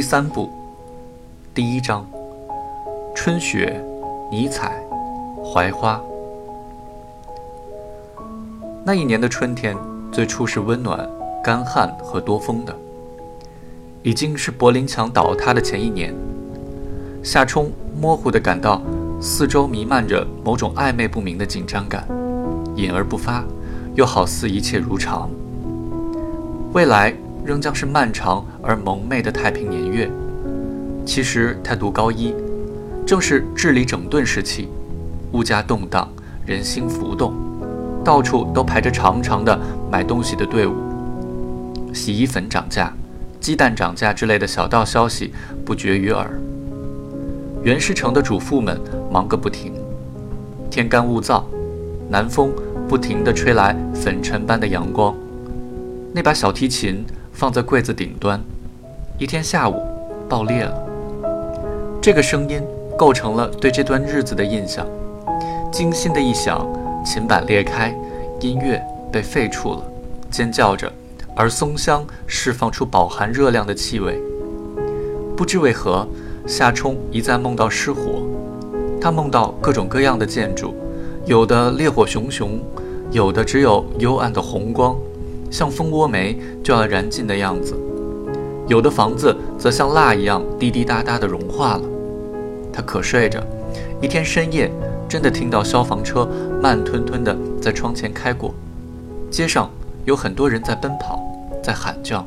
第三部，第一章：春雪、尼采、槐花。那一年的春天，最初是温暖、干旱和多风的，已经是柏林墙倒塌的前一年。夏冲模糊地感到四周弥漫着某种暧昧不明的紧张感，隐而不发，又好似一切如常。未来仍将是漫长而蒙昧的太平年月。其实他读高一，正是治理整顿时期，物价动荡，人心浮动，到处都排着长长的买东西的队伍。洗衣粉涨价、鸡蛋涨价之类的小道消息不绝于耳。袁世成的主妇们忙个不停，天干物燥，南风不停地吹来粉尘般的阳光。那把小提琴放在柜子顶端，一天下午爆裂了。这个声音构成了对这段日子的印象。惊心的一响，琴板裂开，音乐被废除了，尖叫着，而松香释放出饱含热量的气味。不知为何。夏冲一再梦到失火，他梦到各种各样的建筑，有的烈火熊熊，有的只有幽暗的红光，像蜂窝煤就要燃尽的样子；有的房子则像蜡一样滴滴答答地融化了。他可睡着，一天深夜真的听到消防车慢吞吞地在窗前开过，街上有很多人在奔跑，在喊叫。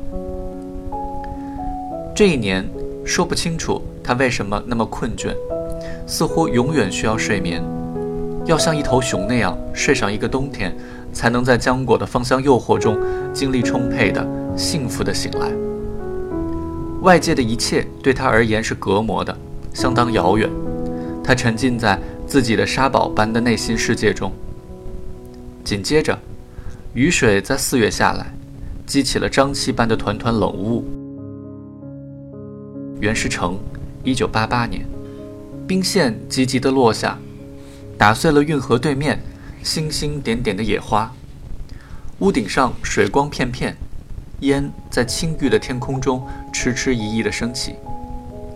这一年说不清楚。他为什么那么困倦？似乎永远需要睡眠，要像一头熊那样睡上一个冬天，才能在浆果的芳香诱惑中精力充沛的、幸福的醒来。外界的一切对他而言是隔膜的，相当遥远。他沉浸在自己的沙堡般的内心世界中。紧接着，雨水在四月下来，激起了瘴气般的团团冷雾。袁世成。一九八八年，冰线急急地落下，打碎了运河对面星星点点的野花。屋顶上水光片片，烟在青郁的天空中痴痴疑疑地升起。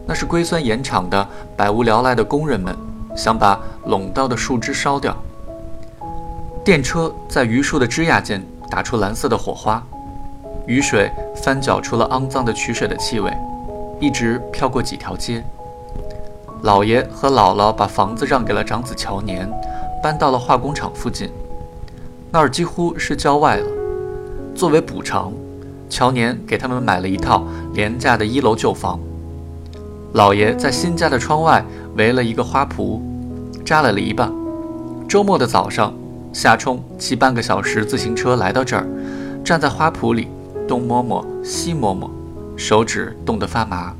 那是硅酸盐厂的百无聊赖的工人们想把垄道的树枝烧掉。电车在榆树的枝桠间打出蓝色的火花，雨水翻搅出了肮脏的取水的气味。一直飘过几条街，老爷和姥姥把房子让给了长子乔年，搬到了化工厂附近，那儿几乎是郊外了。作为补偿，乔年给他们买了一套廉价的一楼旧房。老爷在新家的窗外围了一个花圃，扎了篱笆。周末的早上，夏冲骑半个小时自行车来到这儿，站在花圃里，东摸摸，西摸摸。手指冻得发麻，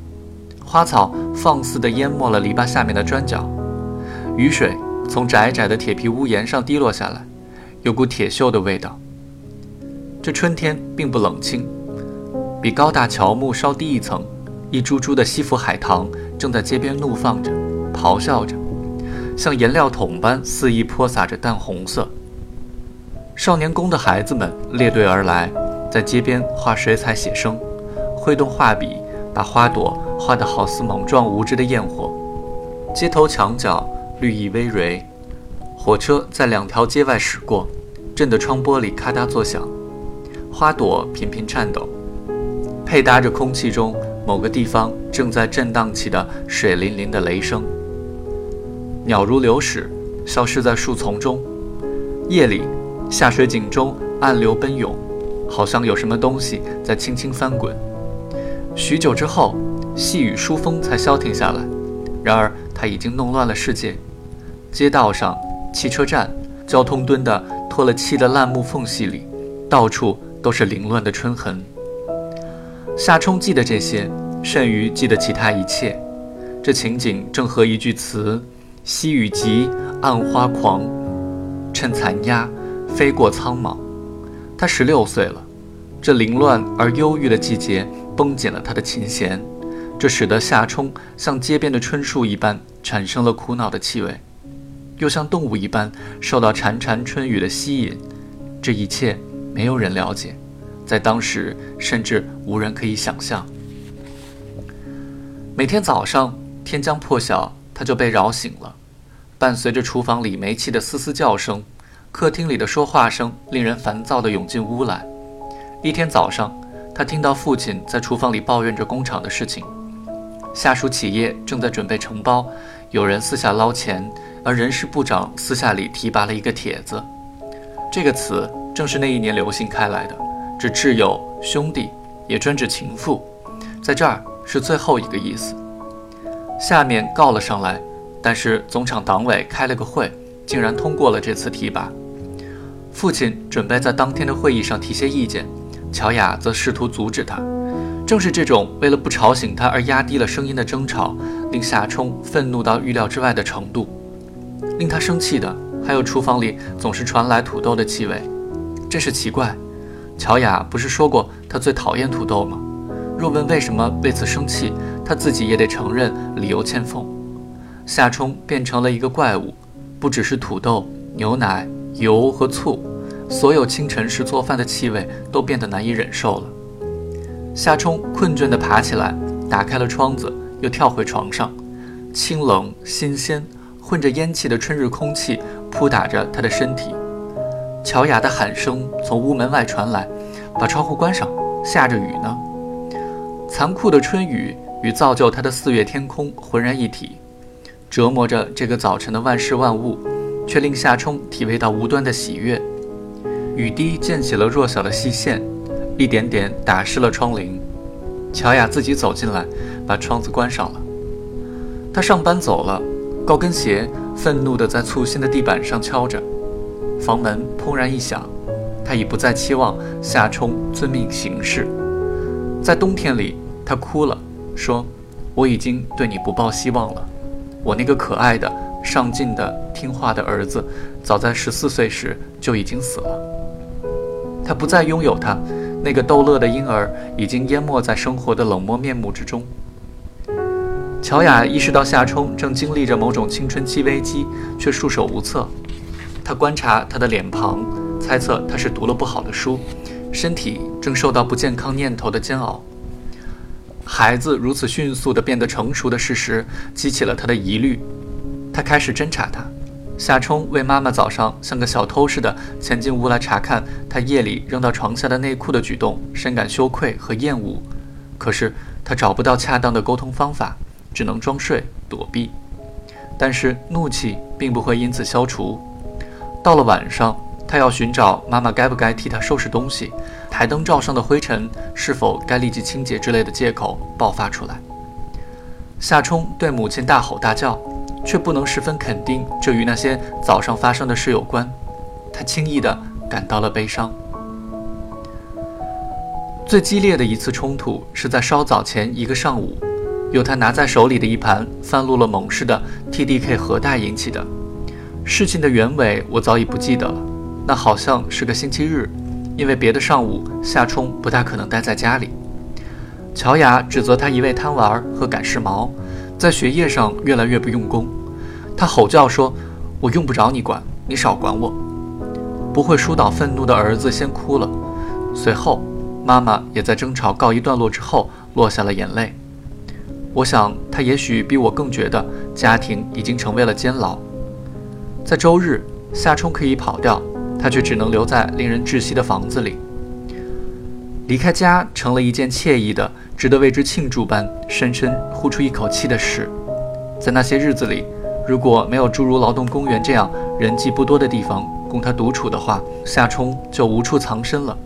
花草放肆地淹没了篱笆下面的砖角，雨水从窄窄的铁皮屋檐上滴落下来，有股铁锈的味道。这春天并不冷清，比高大乔木稍低一层，一株株的西府海棠正在街边怒放着，咆哮着，像颜料桶般肆意泼洒着淡红色。少年宫的孩子们列队而来，在街边画水彩写生。挥动画笔，把花朵画得好似莽撞无知的焰火。街头墙角绿意葳蕤，火车在两条街外驶过，震得窗玻璃咔嗒作响。花朵频频颤抖，配搭着空气中某个地方正在震荡起的水淋淋的雷声。鸟如流矢，消失在树丛中。夜里，下水井中暗流奔涌，好像有什么东西在轻轻翻滚。许久之后，细雨疏风才消停下来。然而，它已经弄乱了世界。街道上、汽车站、交通墩的脱了漆的烂木缝隙里，到处都是凌乱的春痕。夏冲记得这些，甚于记得其他一切。这情景正和一句词：“西雨急，暗花狂，趁残鸦，飞过苍茫。”他十六岁了。这凌乱而忧郁的季节。绷紧了他的琴弦，这使得夏冲像街边的春树一般产生了苦恼的气味，又像动物一般受到潺潺春雨的吸引。这一切没有人了解，在当时甚至无人可以想象。每天早上天将破晓，他就被扰醒了，伴随着厨房里煤气的嘶嘶叫声，客厅里的说话声令人烦躁地涌进屋来。一天早上，他听到父亲在厨房里抱怨着工厂的事情，下属企业正在准备承包，有人私下捞钱，而人事部长私下里提拔了一个帖子。这个词正是那一年流行开来的，指挚友、兄弟，也专指情妇，在这儿。是最后一个意思。下面告了上来，但是总厂党委开了个会，竟然通过了这次提拔。父亲准备在当天的会议上提些意见，乔雅则试图阻止他。正是这种为了不吵醒他而压低了声音的争吵，令夏冲愤怒到预料之外的程度。令他生气的还有厨房里总是传来土豆的气味，真是奇怪。乔雅不是说过她最讨厌土豆吗？若问为什么为此生气，他自己也得承认理由欠奉。夏冲变成了一个怪物，不只是土豆、牛奶、油和醋，所有清晨时做饭的气味都变得难以忍受了。夏冲困倦地爬起来，打开了窗子，又跳回床上。清冷、新鲜、混着烟气的春日空气扑打着他的身体。乔雅的喊声从屋门外传来：“把窗户关上，下着雨呢。”残酷的春雨与造就它的四月天空浑然一体，折磨着这个早晨的万事万物，却令夏冲体味到无端的喜悦。雨滴溅起了弱小的细线，一点点打湿了窗棂。乔雅自己走进来，把窗子关上了。他上班走了，高跟鞋愤怒地在粗心的地板上敲着。房门砰然一响，他已不再期望夏冲遵命行事。在冬天里，他哭了，说：“我已经对你不抱希望了。我那个可爱的、上进的、听话的儿子，早在十四岁时就已经死了。他不再拥有他，那个逗乐的婴儿已经淹没在生活的冷漠面目之中。”乔雅意识到夏冲正经历着某种青春期危机，却束手无策。他观察他的脸庞，猜测他是读了不好的书。身体正受到不健康念头的煎熬。孩子如此迅速地变得成熟的事实激起了他的疑虑。他开始侦查他。夏冲为妈妈早上像个小偷似的潜进屋来查看他夜里扔到床下的内裤的举动，深感羞愧和厌恶。可是他找不到恰当的沟通方法，只能装睡躲避。但是怒气并不会因此消除。到了晚上。他要寻找妈妈该不该替他收拾东西，台灯罩上的灰尘是否该立即清洁之类的借口爆发出来。夏冲对母亲大吼大叫，却不能十分肯定这与那些早上发生的事有关。他轻易地感到了悲伤。最激烈的一次冲突是在稍早前一个上午，由他拿在手里的一盘翻录了猛士的 TDK 核弹引起的。事情的原委我早已不记得了。那好像是个星期日，因为别的上午夏冲不太可能待在家里。乔雅指责他一味贪玩和赶时髦，在学业上越来越不用功。他吼叫说：“我用不着你管，你少管我。”不会疏导愤怒的儿子先哭了，随后妈妈也在争吵告一段落之后落下了眼泪。我想他也许比我更觉得家庭已经成为了监牢。在周日，夏冲可以跑掉。他却只能留在令人窒息的房子里。离开家成了一件惬意的、值得为之庆祝般深深呼出一口气的事。在那些日子里，如果没有诸如劳动公园这样人迹不多的地方供他独处的话，夏冲就无处藏身了。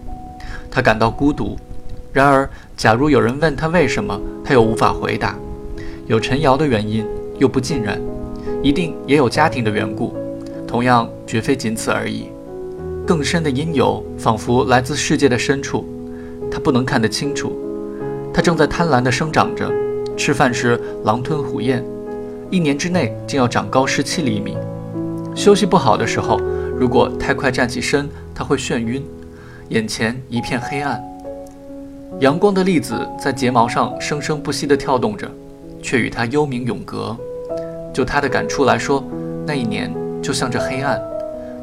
他感到孤独。然而，假如有人问他为什么，他又无法回答。有陈瑶的原因，又不尽然；一定也有家庭的缘故，同样绝非仅此而已。更深的因由，仿佛来自世界的深处，他不能看得清楚。他正在贪婪地生长着，吃饭时狼吞虎咽，一年之内竟要长高十七厘米。休息不好的时候，如果太快站起身，他会眩晕，眼前一片黑暗。阳光的粒子在睫毛上生生不息地跳动着，却与他幽冥永隔。就他的感触来说，那一年就像这黑暗。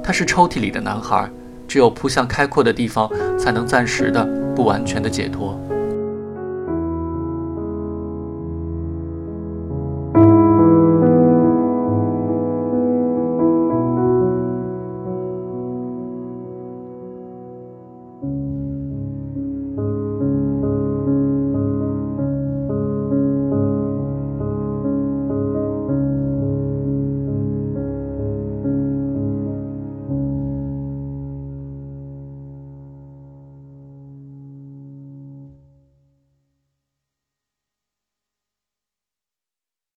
他是抽屉里的男孩，只有扑向开阔的地方，才能暂时的、不完全的解脱。